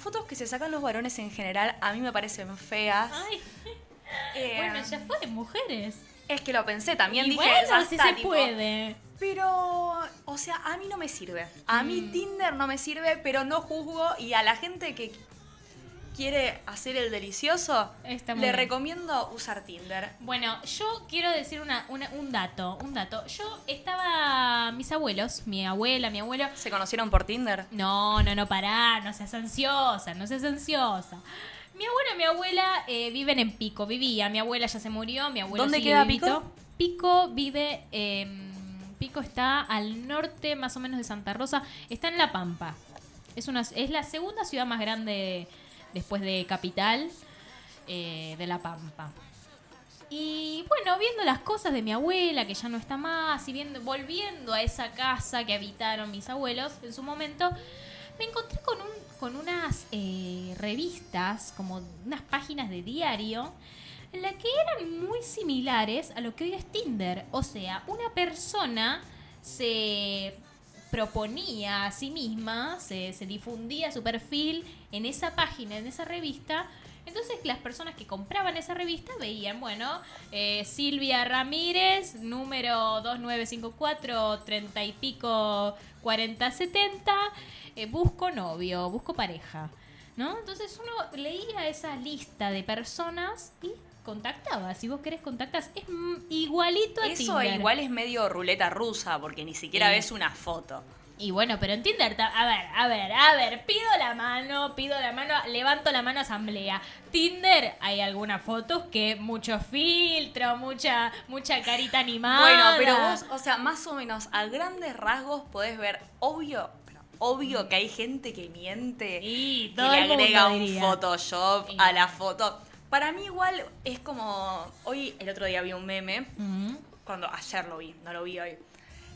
fotos que se sacan los varones en general a mí me parecen feas. Ay. Eh, Bueno, ya fue, mujeres. Es que lo pensé, también Y dije, bueno, si se tipo, puede. Pero, o sea, a mí no me sirve. A mí Mm. Tinder no me sirve, pero no juzgo y a la gente que quiere hacer el delicioso, Está muy le bien. recomiendo usar Tinder. Bueno, yo quiero decir una, una- un dato, un dato. Yo estaba, mis abuelos, mi abuela, mi abuelo, ¿Se conocieron por Tinder? No, no, no, pará, no seas ansiosa, no seas ansiosa. Mi abuelo y mi abuela eh, viven en Pico, vivía, mi abuela ya se murió, mi abuelo ¿Dónde sigue queda vivito. Pico? Pico vive, em, Pico está al norte más o menos de Santa Rosa, está en La Pampa. Es, una, es la segunda ciudad más grande después de Capital eh, de La Pampa. Y bueno, viendo las cosas de mi abuela, que ya no está más, y viendo, volviendo a esa casa que habitaron mis abuelos en su momento, me encontré con, un, con unas eh, revistas, como unas páginas de diario, en las que eran muy similares a lo que hoy es Tinder. O sea, una persona se proponía a sí misma, se, se difundía su perfil en esa página, en esa revista. Entonces las personas que compraban esa revista veían, bueno, eh, Silvia Ramírez, número 2954, 30 y pico, 4070, eh, busco novio, busco pareja. ¿No? Entonces uno leía esa lista de personas y contactaba. Si vos querés contactas, es igualito a Eso Tinder. igual es medio ruleta rusa, porque ni siquiera Sí. ves una foto. Y bueno, pero en Tinder, a ver, a ver, a ver, pido la mano, pido la mano, levanto la mano asamblea. Tinder, hay algunas fotos que mucho filtro, mucha, mucha carita animada. Bueno, pero vos, o sea, más o menos a grandes rasgos podés ver, obvio, obvio que hay gente que miente Y todo le agrega un diría. Photoshop Sí. a la foto. Para mí igual es como, hoy, el otro día vi un meme, cuando ayer lo vi, no lo vi hoy,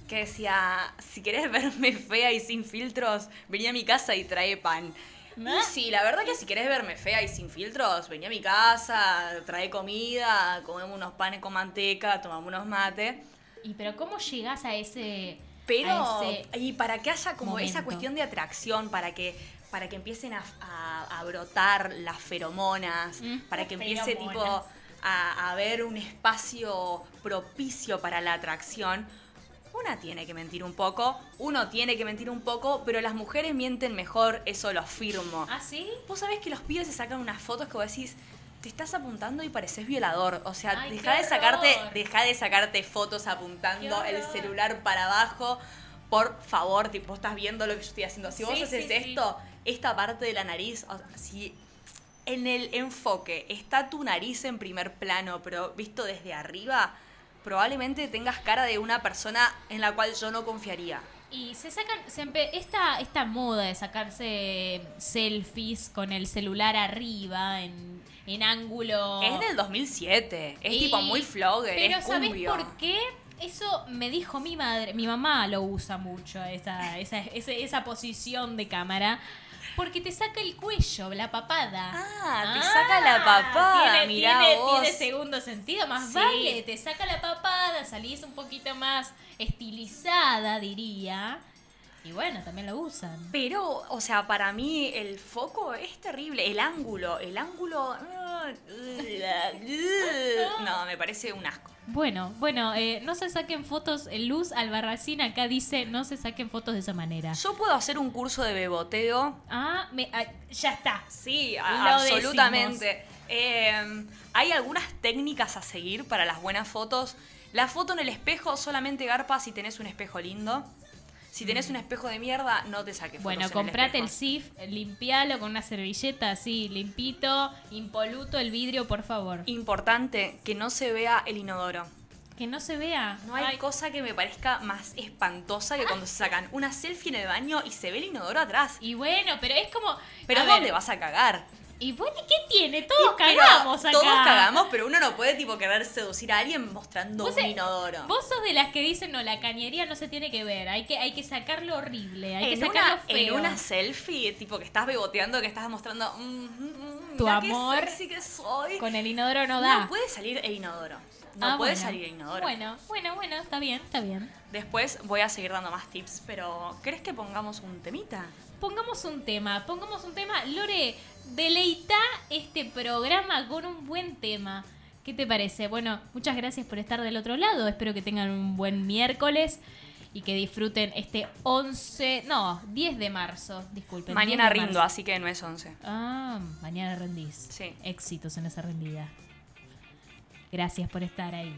que decía, si querés verme fea y sin filtros, vení a mi casa y trae pan. ¿Ah? Y sí, la verdad que si querés verme fea y sin filtros, vení a mi casa, trae comida, comemos unos panes con manteca, tomamos unos mates. Y pero ¿cómo llegás a ese... Pero, a ese- y para que haya como esa cuestión de atracción, para que, para que empiecen a, a- a brotar las feromonas, Mm, para que empiece feromonas. tipo a, a haber un espacio propicio para la atracción, una tiene que mentir un poco, uno tiene que mentir un poco, pero las mujeres mienten mejor, eso lo afirmo. ¿Ah, sí? Vos sabés que los pibes se sacan unas fotos que vos decís, te estás apuntando y pareces violador. O sea, deja de sacarte, deja de sacarte fotos apuntando el celular para abajo. Por favor, tipo, estás viendo lo que yo estoy haciendo. Si vos Sí, haces sí, sí. esto, esta parte de la nariz, o sea, si en el enfoque está tu nariz en primer plano, pero visto desde arriba, probablemente tengas cara de una persona en la cual yo no confiaría. Y se sacan, se esta, esta moda de sacarse selfies con el celular arriba, en, en ángulo... Es del 2007, es Y- tipo muy flogger, Pero es ¿sabés cumbio. por qué? Eso me dijo mi madre, mi mamá lo usa mucho, esa, esa, ese- esa posición de cámara, porque te saca el cuello, la papada. Ah, te saca la papada, Tiene, mirá tiene, vos. tiene segundo sentido, más Sí. vale, te saca la papada, salís un poquito más estilizada, diría. Y bueno, también lo usan. Pero, o sea, para mí el foco es terrible. El ángulo, el ángulo. No, me parece un asco. Bueno, bueno, eh, no se saquen fotos, eh, Luz Albarracín acá dice, no se saquen fotos de esa manera. Yo puedo hacer un curso de beboteo. Ah, me, ah, ya está. Sí, a- absolutamente. Eh, hay algunas técnicas a seguir para las buenas fotos. La foto en el espejo solamente garpa si tenés un espejo lindo. Si tenés un espejo de mierda, no te saques Bueno, el comprate el. SIF, limpialo con una servilleta así, limpito, impoluto el vidrio, por favor. Importante que no se vea el inodoro. Que no se vea. No hay Ay, cosa que me parezca más espantosa que cuando se sacan una selfie en el baño y se ve el inodoro atrás. Y bueno, pero es como... Pero a ¿dónde ver, vas a cagar? Y bueno, ¿y qué tiene? Todos Pero cagamos acá. Todos cagamos, pero uno no puede tipo querer seducir a alguien mostrando Vos un inodoro. Vos sos de las que dicen, no, la cañería no se tiene que ver, hay que, hay que sacarlo horrible, hay en, que sacarlo una, feo. en una selfie, tipo que estás beboteando, que estás mostrando mm, mm, mm, Tu qué amor sexy que soy. Con el inodoro no no, da. puede salir el inodoro. No Ah, puede bueno. salir el inodoro. Bueno, bueno, bueno, está bien, está bien. Después voy a seguir dando más tips, pero ¿crees que pongamos un temita? Pongamos un tema, pongamos un tema. Lore, deleita este programa con un buen tema. ¿Qué te parece? Bueno, muchas gracias por estar del otro lado. Espero que tengan un buen miércoles y que disfruten este 11, no, 10 de marzo, disculpen. Mañana 10 de rindo, marzo. así que no es 11. Ah, mañana rendís. Sí. Éxitos en esa rendida. Gracias por estar ahí.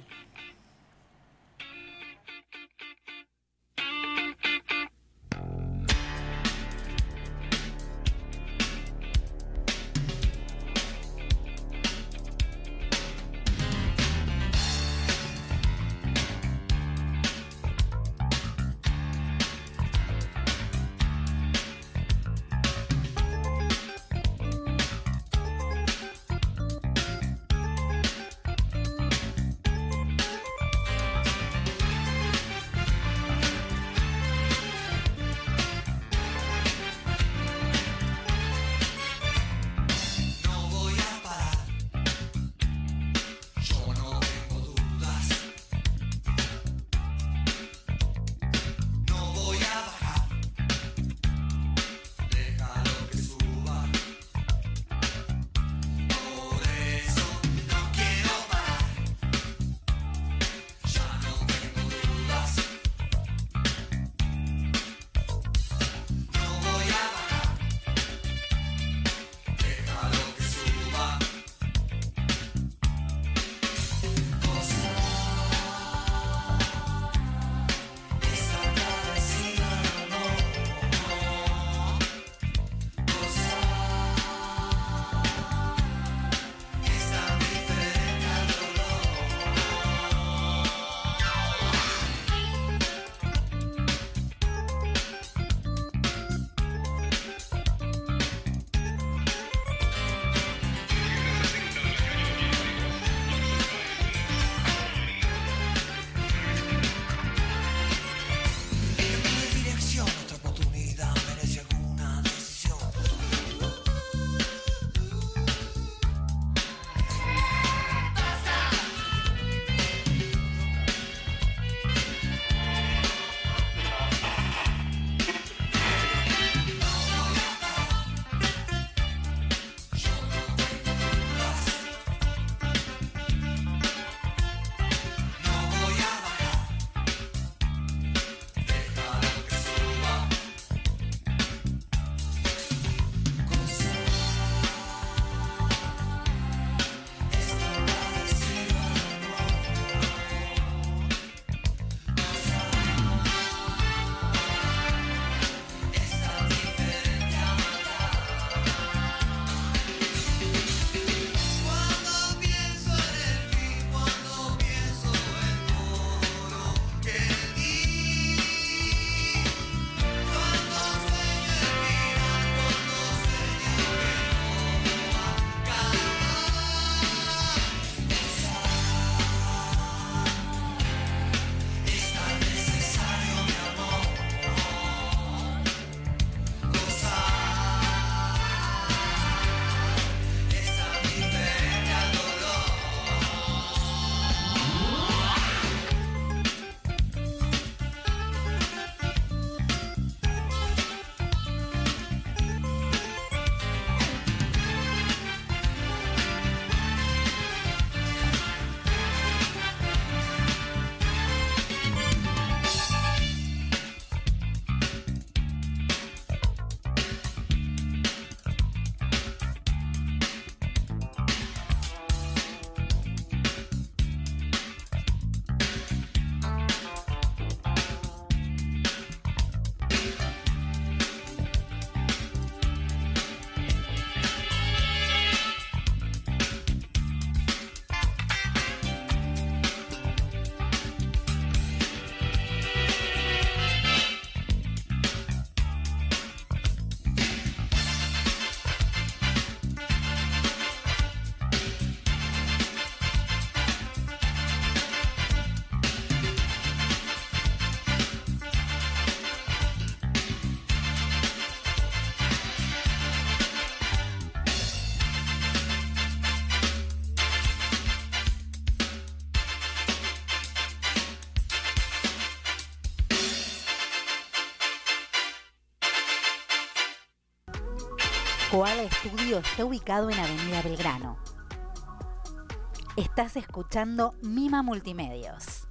Koala Estudio está ubicado en Avenida Belgrano. Estás escuchando Mima Multimedios.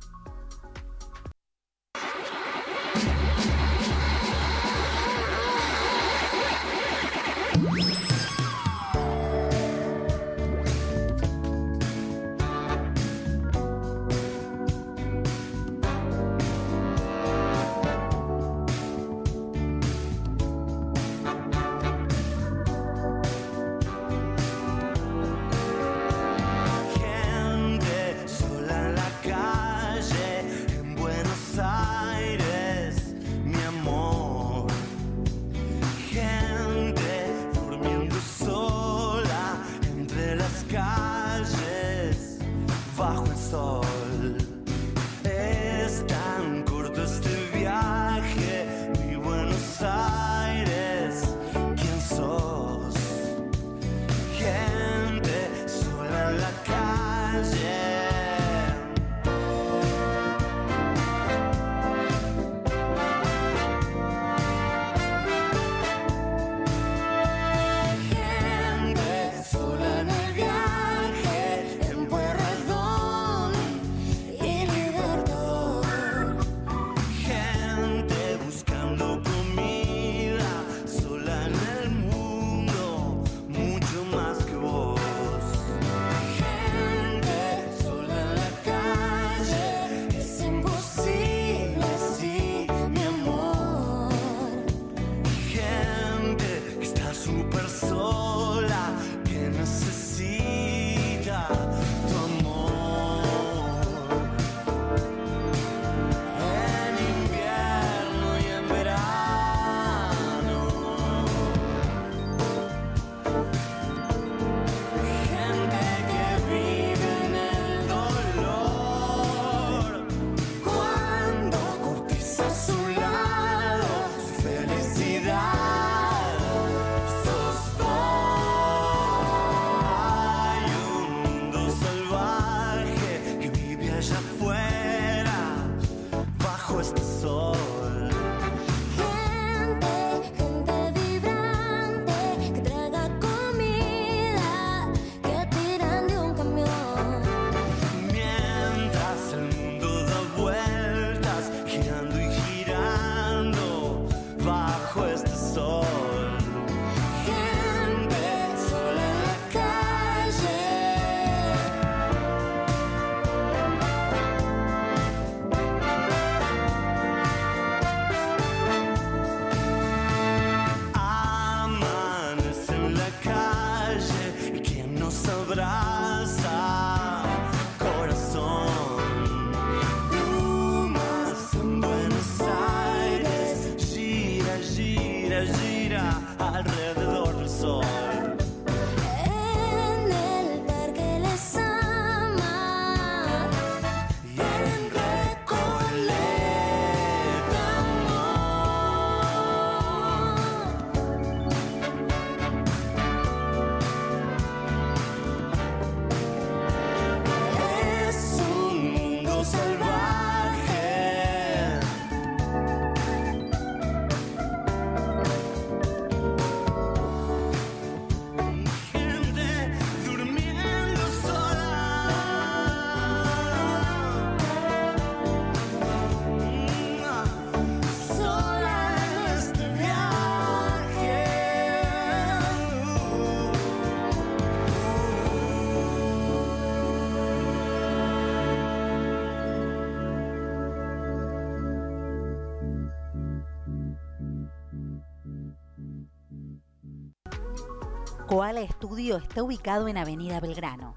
Estudio está ubicado en Avenida Belgrano.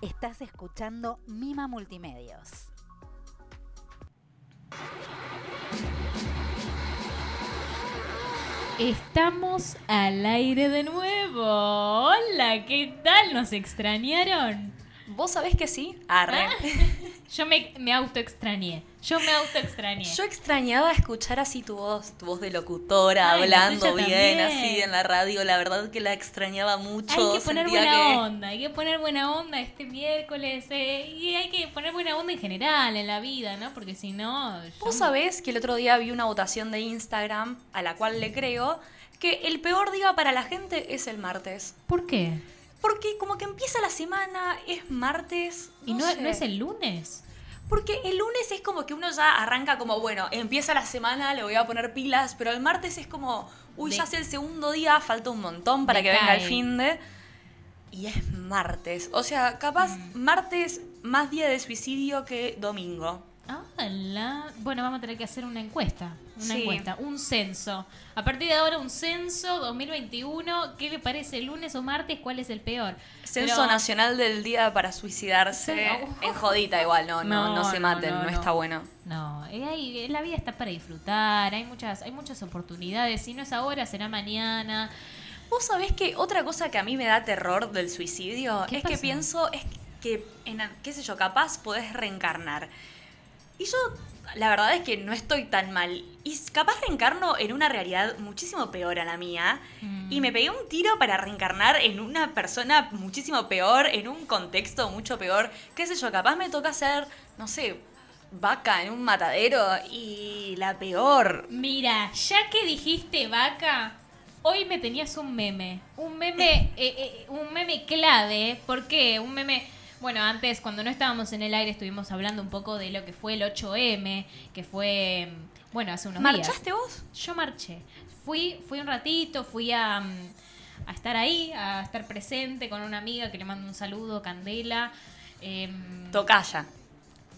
Estás escuchando Mima Multimedios. Estamos al aire de nuevo. Hola, ¿qué tal? ¿Nos extrañaron? ¿Vos sabés que sí? Arre. Ah, Yo me, me auto-extrañé. Yo me auto-extrañé. Yo extrañaba escuchar así tu voz, tu voz de locutora, Ay, hablando bien, también. así en la radio. La verdad que la extrañaba mucho. Hay que poner sentía buena que- onda, hay que poner buena onda este miércoles eh, y hay que poner buena onda en general en la vida, ¿no? Porque si no... yo- Vos sabés que el otro día vi una votación de Instagram, a la cual le creo, que el peor día para la gente es el martes. ¿Por qué? Porque como que empieza la semana, es martes. ¿Y no, sé. no es el lunes? Porque el lunes es como que uno ya arranca como, bueno, empieza la semana, le voy a poner pilas, pero el martes es como, uy, De- ya es el segundo día, falta un montón para que venga el fin de... Y es martes. O sea, capaz Mm. martes más día de suicidio que domingo. Ah, la- Bueno, vamos a tener que hacer una encuesta. Una Sí. encuesta, un censo. A partir de ahora, un censo 2021. ¿Qué le parece lunes o martes? ¿Cuál es el peor? Censo Pero- Nacional del Día para Suicidarse. Cen- En jodita igual, no, no, no, No, se maten, no, no, no. está bueno. No, eh, hay- la vida está para disfrutar, hay muchas, hay muchas oportunidades. Si no es ahora, será mañana. Vos sabés que otra cosa que a mí me da terror del suicidio ¿Qué es que pienso, es que, en, qué sé yo, capaz podés reencarnar. Y yo, la verdad es que no estoy tan mal. Y capaz reencarno en una realidad muchísimo peor a la mía. Mm. Y me pegué un tiro para reencarnar en una persona muchísimo peor, en un contexto mucho peor. Qué sé yo, capaz me toca ser, no sé, vaca en un matadero y la peor. Mira, ya que dijiste vaca, hoy me tenías un meme. Un meme, eh, eh, un meme clave. ¿Por qué? Un meme. Bueno, antes, cuando no estábamos en el aire, estuvimos hablando un poco de lo que fue el 8M, que fue, mm, bueno, hace unos días. ¿Marchaste vos? Yo marché. Fui, fui un ratito, fui a, mm, a estar ahí, a estar presente con una amiga que le mando un saludo, Candela. Em, Tocaya.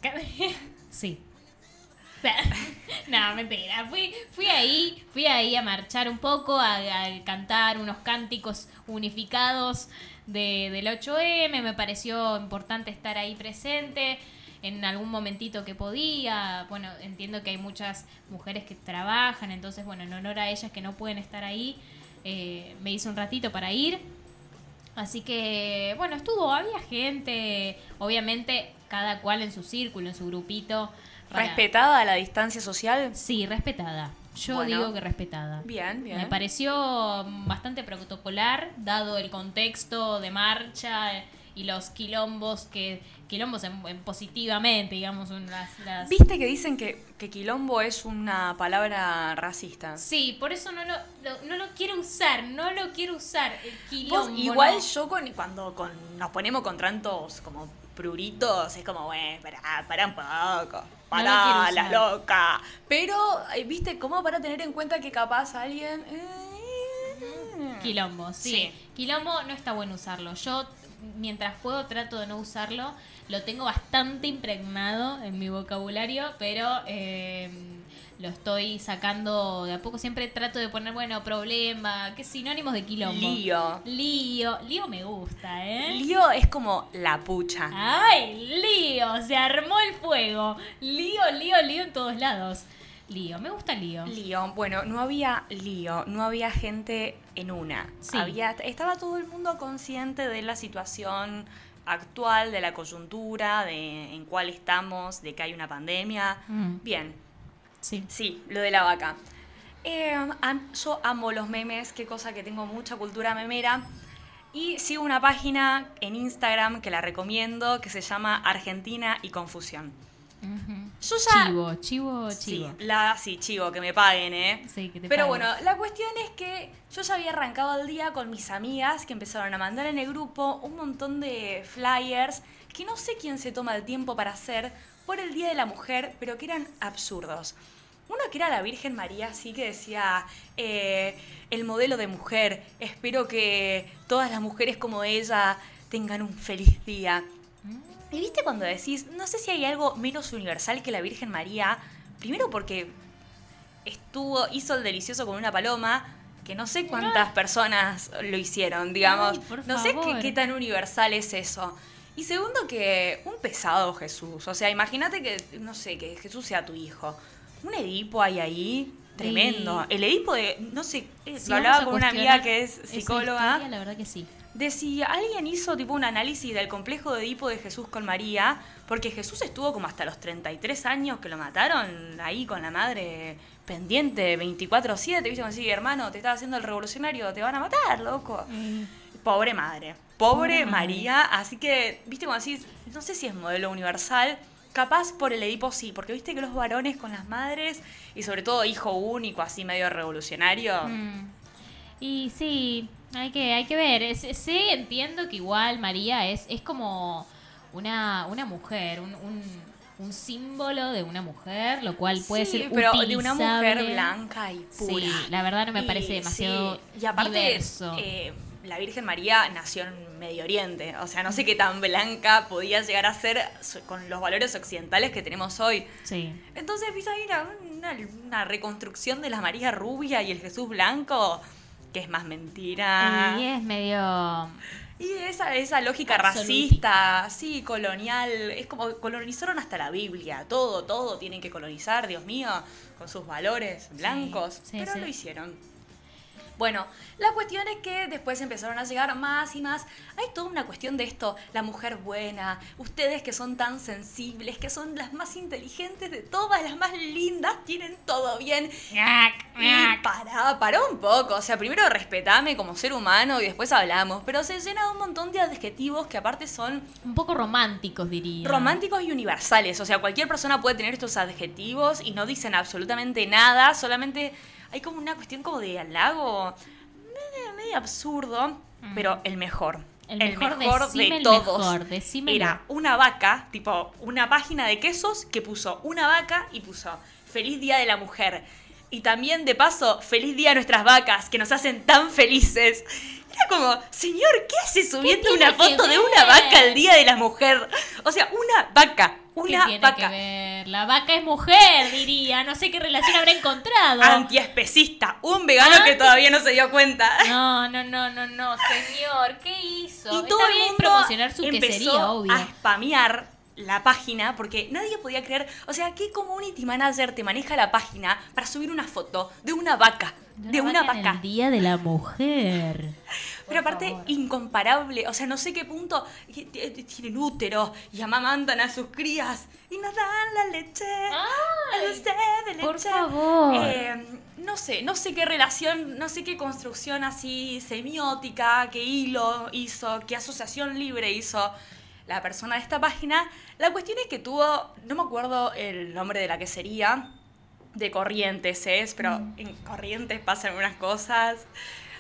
Sí. no, mentira. Fui, fui ahí, fui ahí a marchar un poco, a, a cantar unos cánticos unificados de, del 8M. Me pareció importante estar ahí presente en algún momentito que podía. Bueno, entiendo que hay muchas mujeres que trabajan, entonces, bueno, en honor a ellas que no pueden estar ahí, eh, me hice un ratito para ir. Así que, bueno, estuvo, había gente, obviamente cada cual en su círculo, en su grupito. ¿Respetada la distancia social? Sí, respetada. Yo Bueno. digo que respetada. Bien, bien. Me pareció bastante protocolar, dado el contexto de marcha eh, y los quilombos que quilombos en, en positivamente, digamos, un- las, las- ¿Viste que dicen que, que quilombo es una palabra racista? Sí, por eso no lo, lo- no lo quiero usar, no lo quiero usar. El quilombo. igual no. yo con, cuando con, nos ponemos con tantos como pruritos, es como, bueno, pará, pará un poco. No Pará, lo quiero la loca. Pero, eh, ¿viste? Como para tener en cuenta que capaz alguien... eh, Quilombo, sí. Sí. Quilombo no está bueno usarlo. Yo, mientras puedo, trato de no usarlo. Lo tengo bastante impregnado en mi vocabulario, pero eh, lo estoy sacando de a poco. Siempre trato de poner, bueno, problema, que sinónimos de quilombo. Lío. Lío. Lío me gusta, ¿eh? Lío es como la pucha. ¡Ay, lío! Se armó el fuego. Lío, lío, lío en todos lados. Lío, me gusta lío. Lío, bueno, no había lío, no había gente en una. Sí. Había, estaba todo el mundo consciente de la situación actual, de la coyuntura, de en cuál estamos, de que hay una pandemia. Mm, Bien, sí. sí, lo de la vaca. Eh, yo amo los memes, qué cosa que tengo mucha cultura memera. Y sigo una página en Instagram que la recomiendo, que se llama Argentina y Confusión. Yo ya... Chivo, chivo, chivo. Sí, la, sí, chivo, que me paguen, ¿eh? Sí, que te Pero bueno, la cuestión es que yo ya había arrancado el día con mis amigas que empezaron a mandar en el grupo un montón de flyers que no sé quién se toma el tiempo para hacer por el Día de la Mujer, pero que eran absurdos. Uno que era la Virgen María, sí que decía, eh, el modelo de mujer, espero que todas las mujeres como ella tengan un feliz día. Y viste cuando decís, no sé si hay algo menos universal que la Virgen María, primero porque estuvo, hizo el delicioso con una paloma, que no sé cuántas personas lo hicieron, digamos. Ay, no sé qué, qué tan universal es eso. Y segundo que un pesado Jesús. O sea, imagínate que, no sé, que Jesús sea tu hijo. Un Edipo hay ahí, tremendo. El Edipo de, no sé, eh, lo hablaba con una amiga que es psicóloga historia, la verdad que sí. de si alguien hizo tipo un análisis del complejo de Edipo de Jesús con María, porque Jesús estuvo como hasta los 33 años que lo mataron ahí con la madre pendiente 24/7, viste como decir, hermano, te estaba haciendo el revolucionario, te van a matar, loco. Pobre madre, pobre Pobre madre. María, así que, viste como decís, no sé si es modelo universal, capaz por el Edipo sí, porque viste que los varones con las madres, y sobre todo hijo único, así medio revolucionario, Mm. Y sí, hay que, hay que ver. Sí, entiendo que igual María es, es como una, una mujer, un, un, un símbolo de una mujer, lo cual puede Sí, ser pero de una mujer blanca y pura. Sí, la verdad no me Y, parece demasiado sí, Y aparte, diverso. eh, la Virgen María nació en Medio Oriente. O sea, no sé qué tan blanca podía llegar a ser con los valores occidentales que tenemos hoy. Sí. Entonces, viste ahí una, una, una reconstrucción de la María rubia y el Jesús blanco, que es más mentira. Y es medio... Y esa, esa lógica racista, sí, colonial, es como colonizaron hasta la Biblia, todo, todo tienen que colonizar, Dios mío, con sus valores blancos, sí, pero sí. lo hicieron. Bueno, la cuestión es que después empezaron a llegar más y más. Hay toda una cuestión de esto, la mujer buena, ustedes que son tan sensibles, que son las más inteligentes de todas, las más lindas, tienen todo bien. Y para, para un poco. O sea, primero respetame como ser humano y después hablamos. Pero se llena de un montón de adjetivos que aparte son Un poco románticos, diría. románticos y universales. O sea, cualquier persona puede tener estos adjetivos y no dicen absolutamente nada. Solamente hay como una cuestión como de halago medio, medio absurdo, pero el mejor. El mejor, de el todos. mejor. Era una vaca, tipo una página de quesos que puso una vaca y puso Feliz Día de la Mujer. Y también, de paso, feliz día a nuestras vacas, que nos hacen tan felices. Era como, señor, ¿qué hace subiendo una foto de una vaca el día de la mujer? O sea, una vaca, ¿Qué una tiene vaca. que ver? La vaca es mujer, diría. No sé qué relación habrá encontrado. Antiespecista, un vegano Ah. que todavía no se dio cuenta. No, no, no, no, no, señor. ¿Qué hizo? Y Está todo el bien mundo promocionar su empezó quesería, obvio. a spamear la página porque nadie podía creer, o sea, ¿qué community manager te maneja la página para subir una foto de una vaca? De una, vaca. el Día de la Mujer. Pero aparte, incomparable. O sea, no sé qué punto t- t- tienen útero y amamantan a sus crías y nos dan la leche. Ay, dulce de leche. por favor. Eh, no sé, no sé qué relación, no sé qué construcción así semiótica, qué hilo hizo, qué asociación libre hizo la persona de esta página. La cuestión es que tuvo, no me acuerdo el nombre de la que sería, de Corrientes es, pero Mm. en Corrientes pasan unas cosas.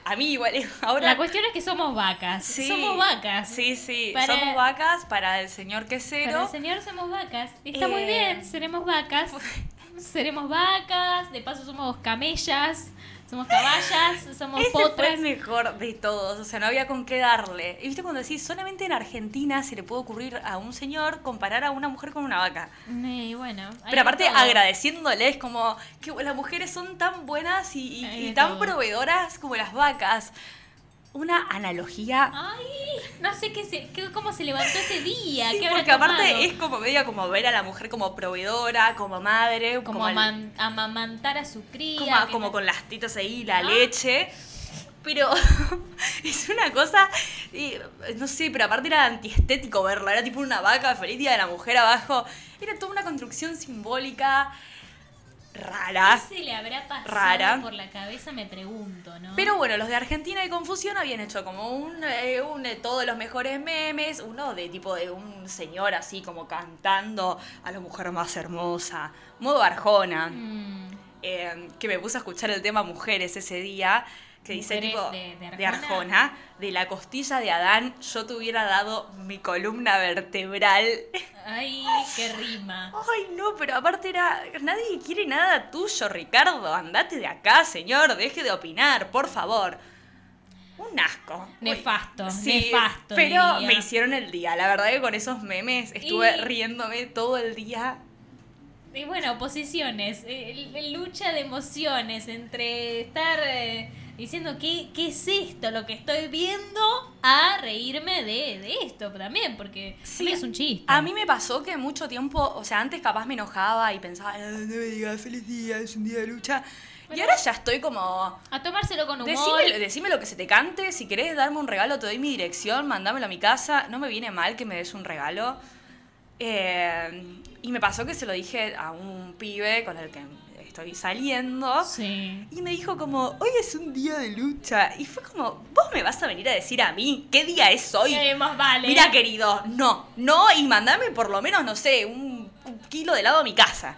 A mí igual, ahora... La cuestión es que somos vacas. Sí, Somos vacas. Sí, sí, Para- somos vacas para el señor quesero. Para el señor somos vacas. Está muy Eh, bien, seremos vacas. seremos vacas, de paso somos camellas, somos caballas, somos Ese fue el mejor de todos, o sea, no había con qué darle. Y viste cuando decís, solamente en Argentina se le puede ocurrir a un señor comparar a una mujer con una vaca. Eh, Y bueno, Pero aparte agradeciéndoles como que las mujeres son tan buenas y, tan proveedoras como las vacas. Una analogía. Ay, no sé qué se, qué- cómo se levantó ese día. Sí, qué habrá porque aparte tomado. es como media como ver a la mujer como proveedora, como madre, como, como, al- aman- amamantar a su cría. como, que como no- con las titas ahí, la Ah. leche. Pero es una cosa, y, no sé, pero aparte era antiestético verla, era tipo una vaca, feliz día de la mujer abajo. Era toda una construcción simbólica rara. ¿Qué se le habrá pasado Rara. por la cabeza? Me pregunto, ¿no? Pero bueno, los de Argentina y Confusión habían hecho como un, eh, un de todos los mejores memes, uno de tipo de un señor así como cantando a la mujer más hermosa, modo Arjona. Mm, eh, que me puse a escuchar el tema Mujeres ese día, que dice tipo de- de de Arjona. De la costilla de Adán, yo te hubiera dado mi columna vertebral. Ay, qué rima. Ay, no, pero aparte era, nadie quiere nada tuyo, Ricardo, andate de acá, señor, deje de opinar, por favor. Un asco. Nefasto, Sí, nefasto. pero diría. me hicieron el día. La verdad que con esos memes estuve Y- riéndome todo el día. Y bueno, posiciones, lucha de emociones entre estar eh, diciendo ¿qué, qué es esto, lo que estoy viendo, a reírme de, de esto también, porque Sí, es un chiste. A mí me pasó que mucho tiempo, o sea, antes capaz me enojaba y pensaba, no, no me digas feliz día, es un día de lucha. y ahora ya estoy como, A tomárselo con humor. decime, decime lo que se te cante, si querés darme un regalo te doy mi dirección, mandámelo a mi casa, no me viene mal que me des un regalo. Eh, y me pasó que se lo dije a un pibe con el que estoy saliendo. Sí. Y me dijo como, hoy es un día de lucha. Y fue como, vos me vas a venir a decir a mí qué día es hoy. Eh, más vale. Mira, querido, no, no, y mandame por lo menos, no sé, un, un kilo de helado a mi casa.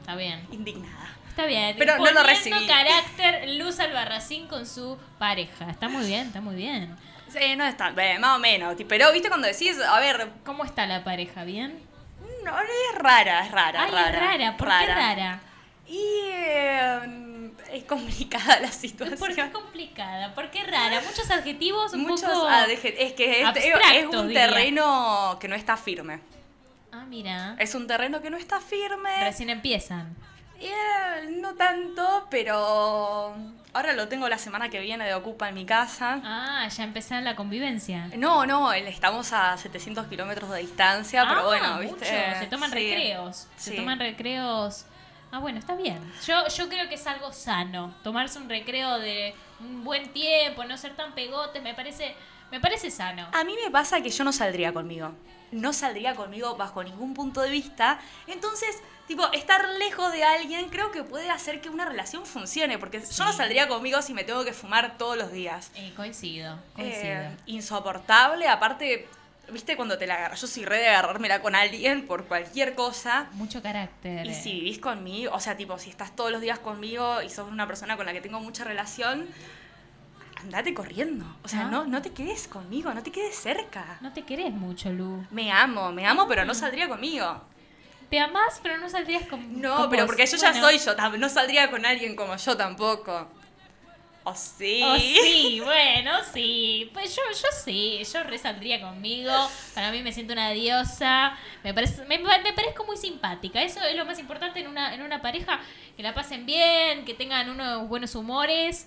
Está bien. Indignada. Está bien. Pero no lo Poniendo recibí. carácter Luz Albarracín con su pareja. Está muy bien, está muy bien. Sí, no es tan, eh, más o menos. Pero, viste, cuando decís, a ver, ¿Cómo está la pareja? ¿Bien? no, es rara, es rara, Ay, rara. es rara. ¿Por qué rara? Y eh, es complicada la situación. ¿Por qué complicada? ¿Por qué rara? Muchos adjetivos un Muchos poco... Es que este- es, un diría. terreno que no está firme. Ah, mira. Es un terreno que no está firme. Recién empiezan. Y, eh, no tanto, pero ahora lo tengo la semana que viene de Ocupa en mi casa. Ah, ya empezaron la convivencia. No, no, estamos a 700 kilómetros de distancia, pero Ah, bueno, mucho. ¿viste? Se toman Sí. recreos. Se toman recreos. Ah, bueno, está bien. Yo, yo creo que es algo sano. Tomarse un recreo de un buen tiempo, no ser tan pegotes, me parece, me parece sano. A mí me pasa que yo no saldría conmigo. No saldría conmigo bajo ningún punto de vista. Entonces, tipo, estar lejos de alguien creo que puede hacer que una relación funcione. Porque yo no saldría conmigo si me tengo que fumar todos los días. Eh, coincido, coincido. Eh, insoportable. Aparte, viste cuando te la agarras. Yo soy re de agarrármela con alguien por cualquier cosa. Mucho carácter. Y eh. si vivís conmigo, o sea, tipo, si estás todos los días conmigo y sos una persona con la que tengo mucha relación, andate corriendo. O sea, ¿No? no, no te quedes conmigo, no te quedes cerca. No te querés mucho, Lu. Me amo, me amo, Mm. pero no saldría conmigo. Te amás, pero no saldrías con No, con pero vos. porque yo ya soy yo, no saldría con alguien como yo tampoco. O sí. Oh, sí, bueno, sí. Pues yo, yo sí, yo resaldría conmigo. Para mí me siento una diosa. Me, parece, me, me parezco muy simpática. Eso es lo más importante en una, en una pareja. Que la pasen bien, que tengan unos buenos humores.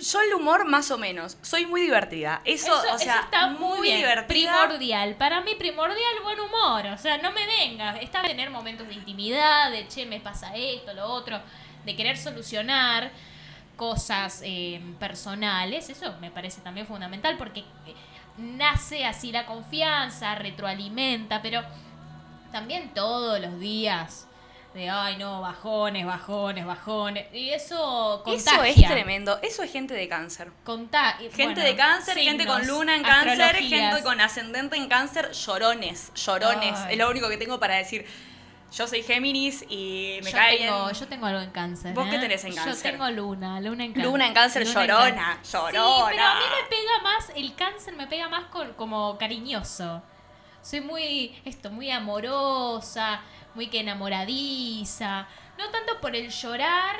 Yo el humor más o menos. Soy muy divertida. Eso, Eso, o sea, eso está muy, divertida. Primordial. Para mí primordial buen humor. O sea, no me vengas. Está tener momentos de intimidad, de che, me pasa esto, lo otro, de querer solucionar cosas eh, personales. Eso me parece también fundamental porque eh, nace así la confianza, retroalimenta, pero también todos los días. De, ay, no, bajones, bajones, bajones. Y eso contagia. Eso es tremendo. Eso es gente de cáncer. Conta- Gente bueno, de cáncer, gente con luna en cáncer, gente con ascendente en cáncer, llorones, llorones. Ay. Es lo único que tengo para decir. Yo soy Géminis y me yo cae tengo, bien. Yo tengo algo en cáncer. ¿Vos qué ¿eh? tenés en cáncer? Yo tengo luna, luna en cáncer. Luna en cáncer, Luna en llorona, cáncer. Sí, llorona. pero a mí me pega más, el cáncer me pega más con, como cariñoso. Soy muy, esto, muy amorosa, muy que enamoradiza. No tanto por el llorar,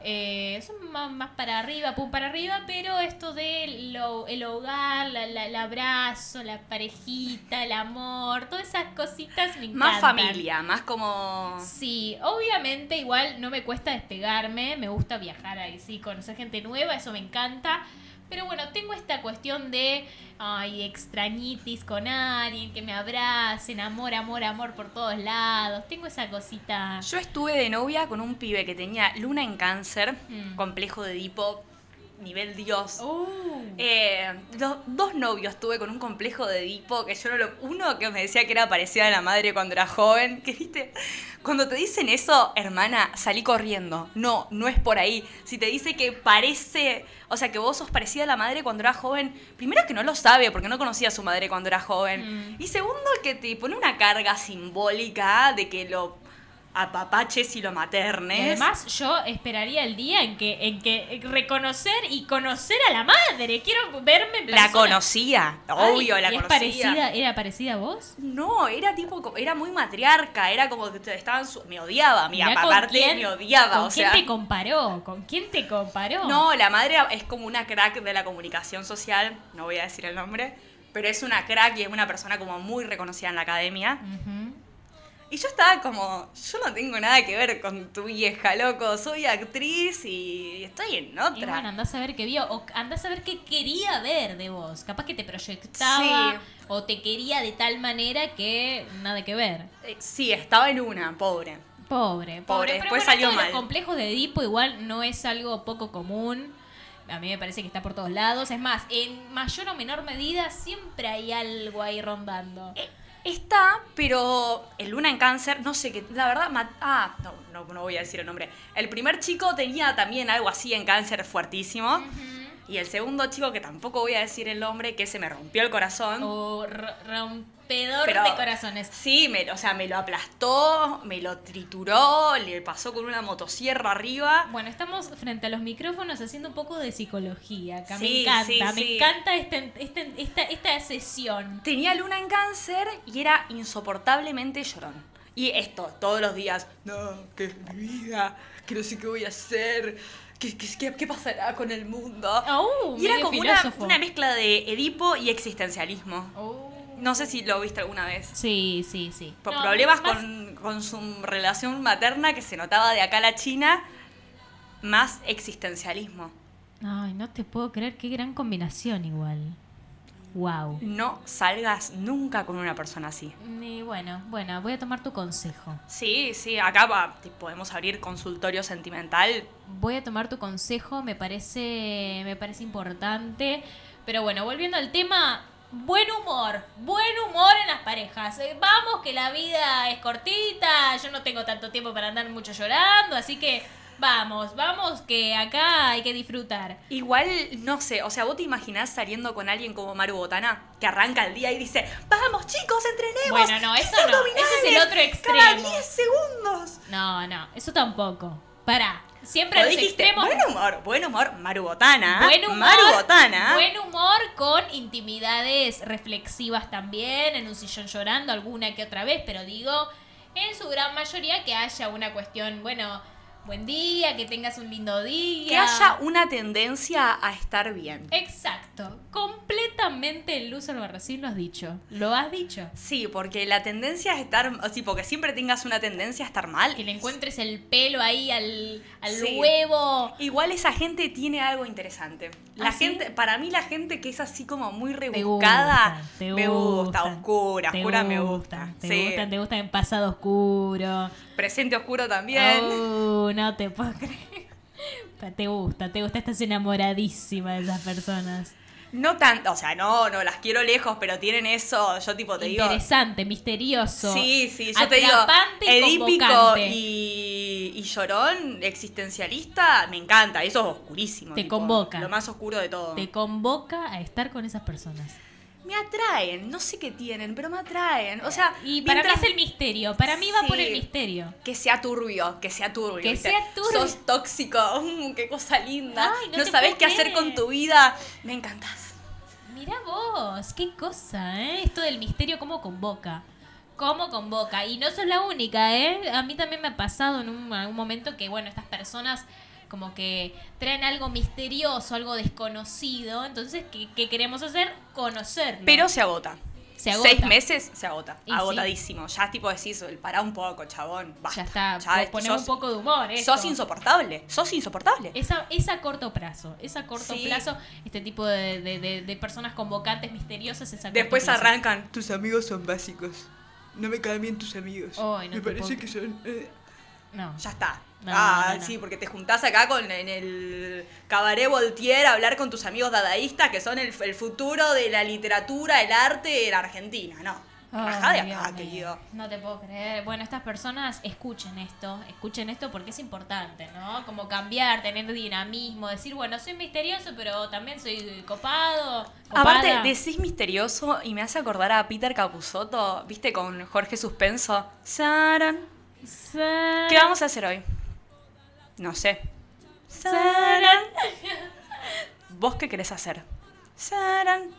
eh, son más, más para arriba, pum para arriba, pero esto de lo- el hogar, la- la- el abrazo, la parejita, el amor, todas esas cositas me encantan. Más familia, más como. Sí, obviamente igual no me cuesta despegarme, me gusta viajar ahí, sí, conocer gente nueva, eso me encanta. Pero bueno, tengo esta cuestión de, ay, extrañitis con alguien, que me abracen, amor, amor, amor por todos lados. Tengo esa cosita. Yo estuve de novia con un pibe que tenía luna en cáncer, Mm. complejo de Edipo, nivel Dios. Uh, Eh, do- dos novios tuve con un complejo de Edipo que yo no lo. Uno que me decía que era parecida a la madre cuando era joven. Que viste, cuando te dicen eso, hermana, salí corriendo. No, no es por ahí. Si te dice que parece. O sea, que vos sos parecida a la madre cuando era joven. Primero que no lo sabe porque no conocía a su madre cuando era joven. Mm. Y segundo que te pone una carga simbólica de que lo apapaches y lo y maternes. además yo esperaría el día en que, en que reconocer y conocer a la madre. Quiero verme en la conocía, Ay, obvio, la ¿y es conocía. parecida, ¿Era parecida a vos? No, era tipo, era muy matriarca, era como que estaban, su- me odiaba, mi aparte me odiaba, ¿Con o quién sea. te comparó? ¿Con quién te comparó? No, la madre es como una crack de la comunicación social, no voy a decir el nombre, pero es una crack y es una persona como muy reconocida en la academia. Y yo estaba como, yo no tengo nada que ver con tu vieja, loco, soy actriz y estoy en Y otra. bueno, andás a ver qué vio, o andás a ver qué quería ver de vos. Capaz que te proyectaba Sí. o te quería de tal manera que nada que ver. Eh, sí, estaba en una, pobre. Pobre, pobre. Pobre, Pero después bueno, salió mal. Los complejos de Edipo igual no es algo poco común. A mí me parece que está por todos lados. Es más, en mayor o menor medida siempre hay algo ahí rondando. Está, pero el Luna en Cáncer, no sé qué, la verdad, ah, no, no, no voy a decir el nombre. El primer chico tenía también algo así en cáncer fuertísimo. Y el segundo chico, que tampoco voy a decir el nombre, que se me rompió el corazón. O rompedor Pero- de corazones. Sí, me, o sea, me lo aplastó, me lo trituró, le pasó con una motosierra arriba. Bueno, estamos frente a los micrófonos haciendo un poco de psicología acá. me encanta, sí, me sí. encanta este- este- esta, esta sesión. Tenía luna en cáncer y era insoportablemente llorón. Y esto, todos los días, no, que es mi vida, que no sé qué voy a hacer, que- que- qué pasará con el mundo. Oh, y era como una, una mezcla de Edipo y existencialismo. Oh. No sé si lo viste alguna vez. Sí, sí, sí. Por No, problemas más- con, con su relación materna que se notaba de acá a la China, más existencialismo. Ay, no te puedo creer, qué gran combinación igual. Wow. No salgas nunca con una persona así. Y bueno, bueno, voy a tomar tu consejo. Sí, sí, acá va, podemos abrir consultorio sentimental. Voy a tomar tu consejo, me parece, me parece importante. Pero bueno, volviendo al tema, buen humor, buen humor en las parejas. Eh, Vamos, que la vida es cortita, yo no tengo tanto tiempo para andar mucho llorando, así que vamos, vamos, que acá hay que disfrutar. Igual, no sé, o sea, vos te imaginás saliendo con alguien como Maru Botana, que arranca el día y dice, vamos chicos, entrenemos. Bueno, no, 10 eso no, ese es el otro Cada extremo. 10 segundos. No, no, eso tampoco. Pará, siempre los dijiste, extremos. buen humor, buen humor, Maru Botana. Buen humor, Maru Botana. buen humor con intimidades reflexivas también, en un sillón llorando alguna que otra vez, pero digo, en su gran mayoría que haya una cuestión, bueno, buen día, que tengas un lindo día. Que haya una tendencia a estar bien. Exacto, completamente Luz Albarracín lo has dicho, lo has dicho. Sí, porque la tendencia a estar, sí, porque siempre tengas una tendencia a estar mal. Que le encuentres el pelo ahí al, al Sí. huevo. Igual esa gente tiene algo interesante. La ¿Ah, sí? gente, para mí la gente que es así como muy Te rebuscada, gustan, te me gusta, oscura, te oscura me gusta. Te Sí. gustan, te gustan en pasado oscuro. Presente oscuro también. Oh, no te puedo creer. Te gusta, te gusta, estás enamoradísima de esas personas. No tanto, o sea, no, no, las quiero lejos, pero tienen eso, yo tipo te digo. Interesante, misterioso. Sí, sí, yo te digo, edípico y, y llorón, existencialista, me encanta, eso es oscurísimo. Te tipo, convoca. Lo más oscuro de todo. Te convoca a estar con esas personas. Me atraen, no sé qué tienen, pero me atraen. O sea, Y para mientras- mí es el misterio. Para mí va por el misterio. Que sea turbio, que sea turbio. Que ¿viste? sea turbio. Sos tóxico, mm, qué cosa linda. Ay, no no sabés qué hacer con tu vida. Me encantas. Mira vos, qué cosa, ¿eh? Esto del misterio, cómo convoca. Cómo convoca. Y no sos la única, ¿eh? A mí también me ha pasado en un, algún momento que, bueno, estas personas como que traen algo misterioso, algo desconocido. Entonces, ¿qué, qué queremos hacer? Conocerlo. Pero se agota. Se agota. Seis meses se agota. Y Agotadísimo. Ya tipo decís, pará un poco, chabón. Basta. ya está, Ya, po- ponemos sos- un poco de humor. esto. Sos insoportable. Sos insoportable. Esa, es a corto plazo, es a corto Sí. plazo este tipo de, de- de- de personas convocantes misteriosas. Es a corto Después plazo. arrancan. Tus amigos son básicos. No me caen bien tus amigos. No me parece puedo que son. eh, No. Ya está. No, ah, no, no. sí, porque te juntás acá con en el cabaret Voltaire a hablar con tus amigos dadaístas que son el, el futuro de la literatura, el arte en Argentina. No. Rajá de acá, querido. No te puedo creer. Bueno, estas personas escuchen esto, escuchen esto porque es importante, ¿no? Como cambiar, tener dinamismo, decir, bueno, soy misterioso, pero también soy copado. Aparte, decís misterioso y me hace acordar a Peter Capusotto, ¿viste? Con Jorge Suspenso. Saran. ¿Qué vamos a hacer hoy? No sé. Saran. ¿Vos qué querés hacer? Saran.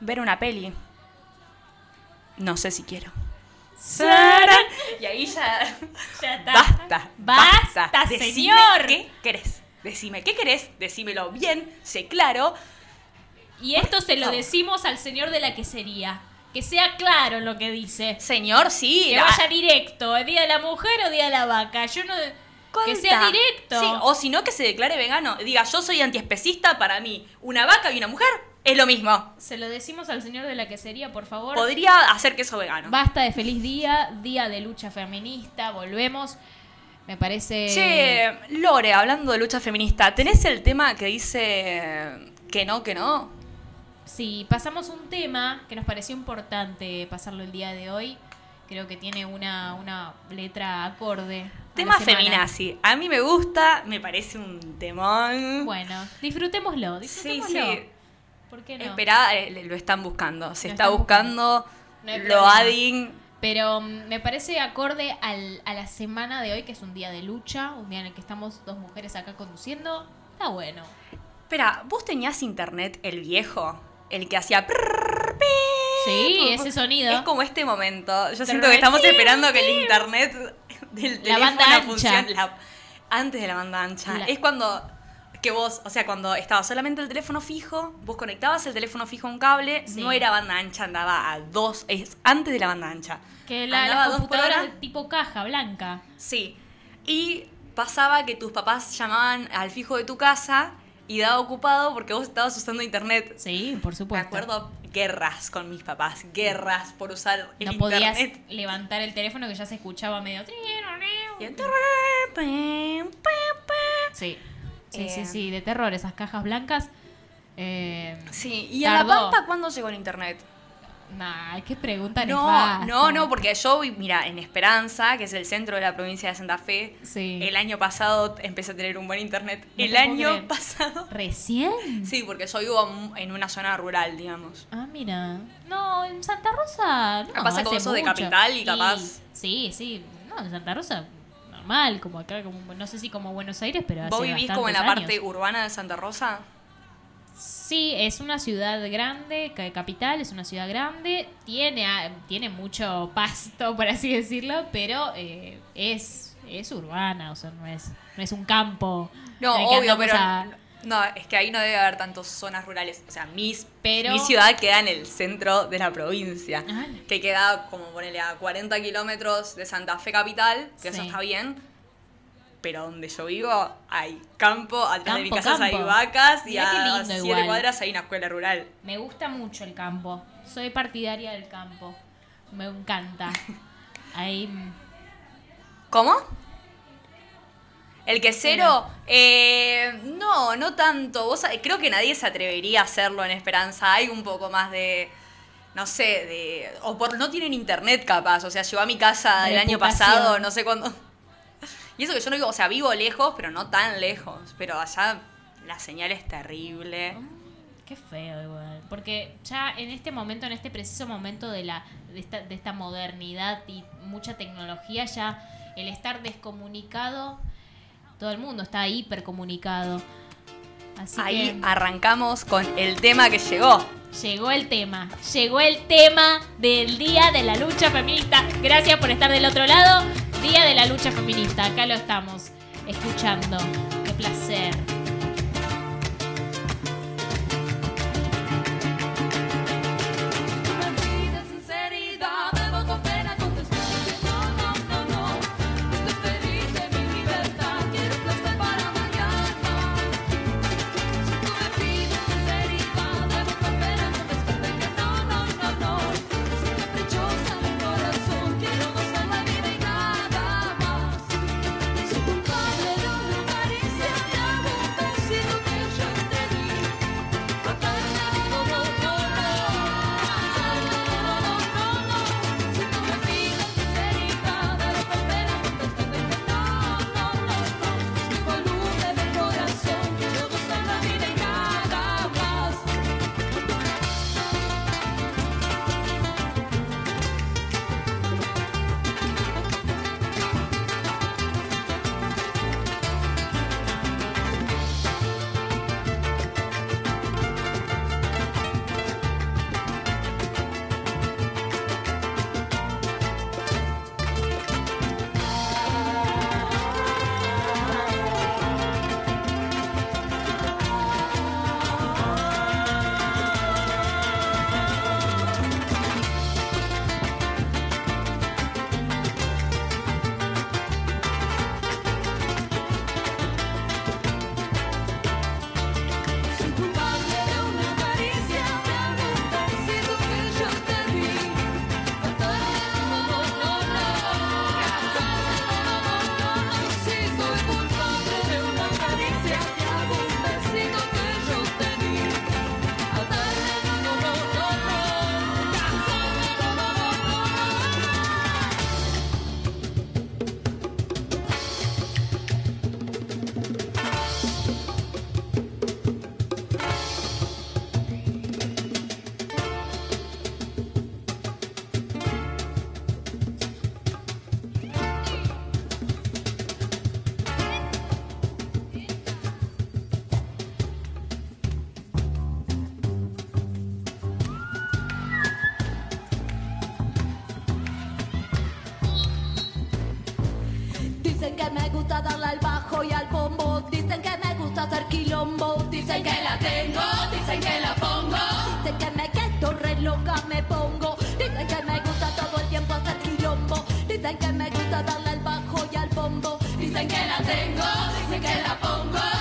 Ver una peli. No sé si quiero. Saran. Y ahí ya. Ya está. Basta. Basta, Decime señor. ¿Qué querés? Decime qué querés, decímelo bien, sé claro. Y esto se lo decimos al señor de la quesería. Que sea claro en lo que dice. Señor, sí. Que la- vaya directo, ¿es día de la mujer o día de la vaca? Yo no. Que sea directo. Sí, o si no, que se declare vegano. Diga, yo soy antiespecista, para mí, una vaca y una mujer es lo mismo. Se lo decimos al señor de la quesería, por favor. Podría hacer queso vegano. Basta de feliz día, día de lucha feminista, volvemos. Me parece. Che, Lore, hablando de lucha feminista, ¿tenés el tema que dice que no, que no? Sí, pasamos un tema que nos pareció importante pasarlo el día de hoy. Creo que tiene una, una letra acorde. Tema feminazi. A mí me gusta, me parece un temón. Bueno, disfrutémoslo, sí, disfrutémoslo. sí. ¿Por qué no? Espera, eh, lo están buscando. Se Lo está buscando No lo adding. Pero mm, me parece acorde al- a la semana de hoy, que es un día de lucha, un día en el que estamos dos mujeres acá conduciendo. Está bueno. Espera, ¿vos tenías internet el viejo? El que hacía... prrr, Sí, como- ese sonido. Es como este momento. Yo siento que estamos esperando que el internet del La teléfono funcione. La- antes de la banda ancha. La- Es cuando que vos, o sea, cuando estaba solamente el teléfono fijo, vos conectabas el teléfono fijo a un cable, Sí. no era banda ancha, andaba a dos, es antes de la banda ancha. Que la, Andaba las computadoras de tipo caja blanca. Sí. Y pasaba que tus papás llamaban al fijo de tu casa y daba ocupado porque vos estabas usando internet. Sí, por Me supuesto. acuerdo guerras con mis papás, guerras por usar el No podías internet. levantar el teléfono que ya se escuchaba medio. En- Sí. Sí, Eh. sí, sí, de terror, esas cajas blancas. Eh, Sí, ¿y en La. Pampa cuándo llegó el internet? Nah, qué pregunta No, nefasta. no, no, porque yo, vi- mira, en Esperanza, que es el centro de la provincia de Santa Fe, Sí. el año pasado empecé a tener un buen internet. No el año creer. pasado. ¿Recién? Sí, porque yo vivo en una zona rural, digamos. Ah, mira. No, en Santa Rosa. No, hace vos sos de capital y capaz- sí, sí. No, en Santa Rosa, normal, como acá, como, no sé si como Buenos Aires, pero hace ¿Vos vivís como en la parte urbana de Santa Rosa? Sí, es una ciudad grande, ca- capital, es una ciudad grande, tiene, tiene mucho pasto, por así decirlo, pero eh, es, es urbana, o sea, no es, no es un campo. No, obvio, pero. a- No, es que ahí no debe haber tantas zonas rurales. O sea, mis, Pero- mi ciudad queda en el centro de la provincia. Ah. Que queda, como ponele, a 40 kilómetros de Santa Fe capital, que eso está bien. Pero donde yo vivo hay campo, atrás de mi Campo, casa hay campo. vacas y Mirá a siete igual. cuadras hay una escuela rural. Me gusta mucho el campo, soy partidaria del campo, me encanta. Ahí, mm, ¿Cómo? El quesero, eh, no, no tanto. Vos, creo que nadie se atrevería a hacerlo en Esperanza. Hay un poco más de, no sé, de... O por, no tienen internet capaz. O sea, llegó a mi casa el año pasado, no sé cuándo. Y eso que yo no vivo, o sea, vivo lejos, pero no tan lejos. Pero allá la señal es terrible. Qué feo igual. Porque ya en este momento, en este preciso momento de la de esta, de esta modernidad y mucha tecnología, ya el estar descomunicado, todo el mundo está hipercomunicado. Así Ahí que arrancamos con el tema que llegó. llegó el tema, llegó el tema del Día de la Lucha Feminista. Gracias por estar del otro lado. Día de la Lucha Feminista, acá lo estamos escuchando. Qué placer. Gusta darle al bajo y al bombo. Dicen que me gusta hacer quilombo. Dicen que la tengo, dicen que la pongo. Dicen que me quedo re loca, me pongo. Dicen que me gusta todo el tiempo hacer quilombo. Dicen que me gusta darle al bajo y al bombo. Dicen que la tengo, dicen que la pongo.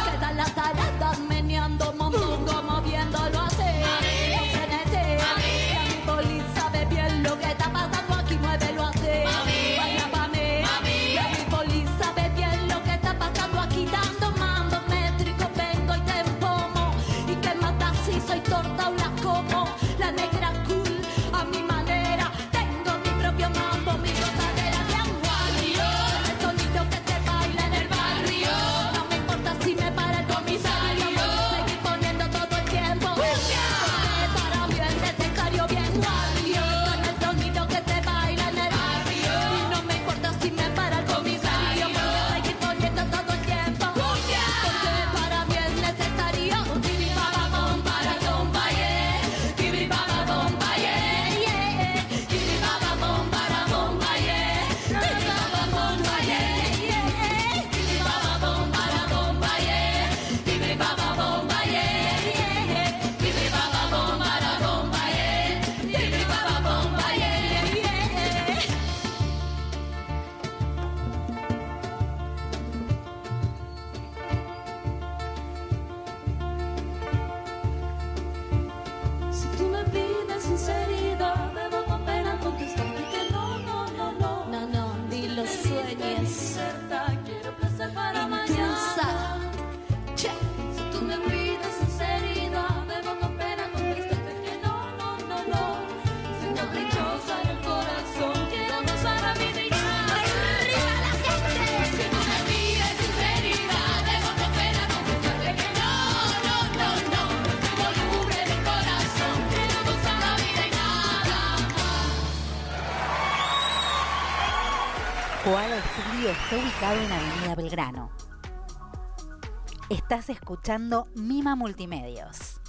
Estás escuchando Mima Multimedios.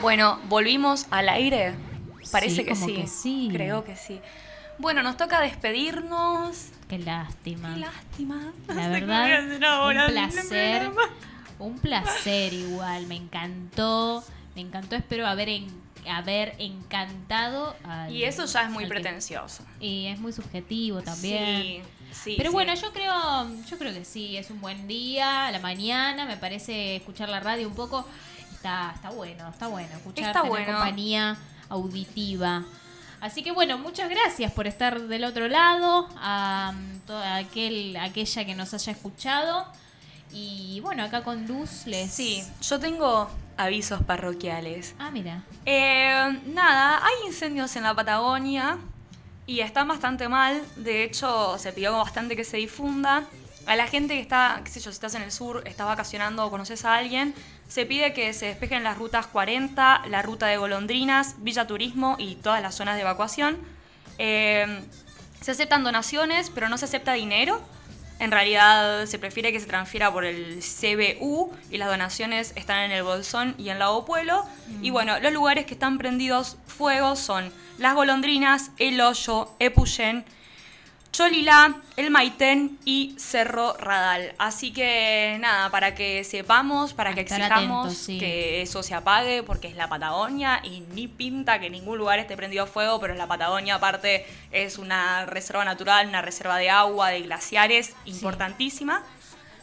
Bueno, volvimos al aire. Parece Sí, que, como sí. que sí. Creo que sí. Bueno, nos toca despedirnos. Qué lástima. Qué lástima. La verdad, un placer. Un placer igual, me encantó. Me encantó, espero haber, en- haber encantado. al- Y eso ya es muy que- pretencioso. Y es muy subjetivo también. Sí, sí. Pero sí. bueno, yo creo, yo creo que sí, es un buen día, a la mañana, me parece escuchar la radio un poco, está, está bueno, está bueno, escuchar Está tener bueno. compañía auditiva. Así que bueno, muchas gracias por estar del otro lado, a toda aquel, aquella que nos haya escuchado. Y bueno, acá con Luz les... Sí, yo tengo avisos parroquiales. Ah, mira. Eh, nada, hay incendios en la Patagonia y están bastante mal. De hecho, se pidió bastante que se difunda. A la gente que está, qué sé yo, si estás en el sur, estás vacacionando o conoces a alguien, se pide que se despejen las rutas 40, la ruta de Golondrinas, Villa Turismo y todas las zonas de evacuación. Eh, se aceptan donaciones, pero no se acepta dinero. En realidad se prefiere que se transfiera por el CBU y las donaciones están en el Bolsón y en Lago Pueblo. Y bueno, los lugares que están prendidos fuego son Las Golondrinas, El Hoyo, Epuyén, Cholilá, El Maitén y Cerro Radal. Así que nada, para que sepamos, para A que exijamos atentos, sí. que eso se apague, porque es la Patagonia y ni pinta que ningún lugar esté prendido fuego, pero la Patagonia aparte es una reserva natural, una reserva de agua, de glaciares importantísima.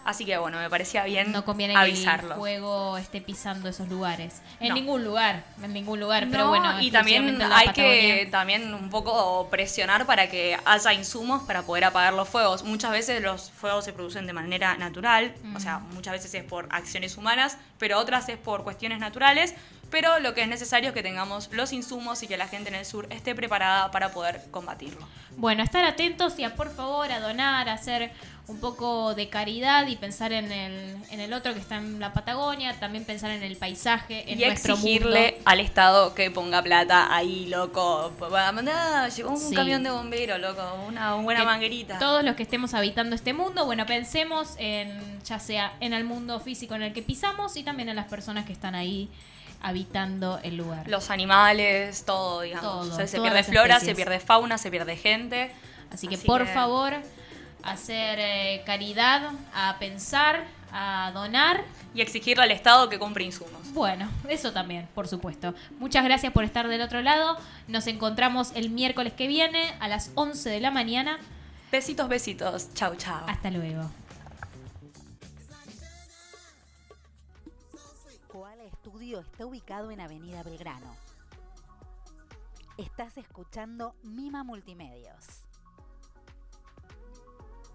Así que bueno, me parecía bien No conviene avisarlo. que el fuego esté pisando esos lugares. En No. ningún lugar, en ningún lugar. pero No, bueno, y también hay que también un poco presionar para que haya insumos para poder apagar los fuegos. Muchas veces los fuegos se producen de manera natural, o sea, Mm. muchas veces es por acciones humanas, pero otras es por cuestiones naturales. Pero lo que es necesario es que tengamos los insumos y que la gente en el sur esté preparada para poder combatirlo. Bueno, estar atentos y a por favor a donar, a hacer un poco de caridad y pensar en el, en el otro que está en la Patagonia, también pensar en el paisaje, en y nuestro exigirle mundo. al Estado que ponga plata ahí, loco. Mandá, llegó un camión de bombero, loco, una buena Que manguerita. Todos los que estemos habitando este mundo, bueno, pensemos en ya sea en el mundo físico en el que pisamos y también en las personas que están ahí habitando el lugar. Los animales, todo, digamos. Todo, O sea, se pierde flora, especies. se pierde fauna, se pierde gente. Así que Así por que- favor, hacer eh, caridad, a pensar, a donar. Y exigirle al Estado que compre insumos. Bueno, eso también, por supuesto. Muchas gracias por estar del otro lado. Nos encontramos el miércoles que viene a las 11 de la mañana. Besitos, besitos. Chau, chau. Hasta luego. Koala Estudio está ubicado en Avenida Belgrano. Estás escuchando Mima Multimedios.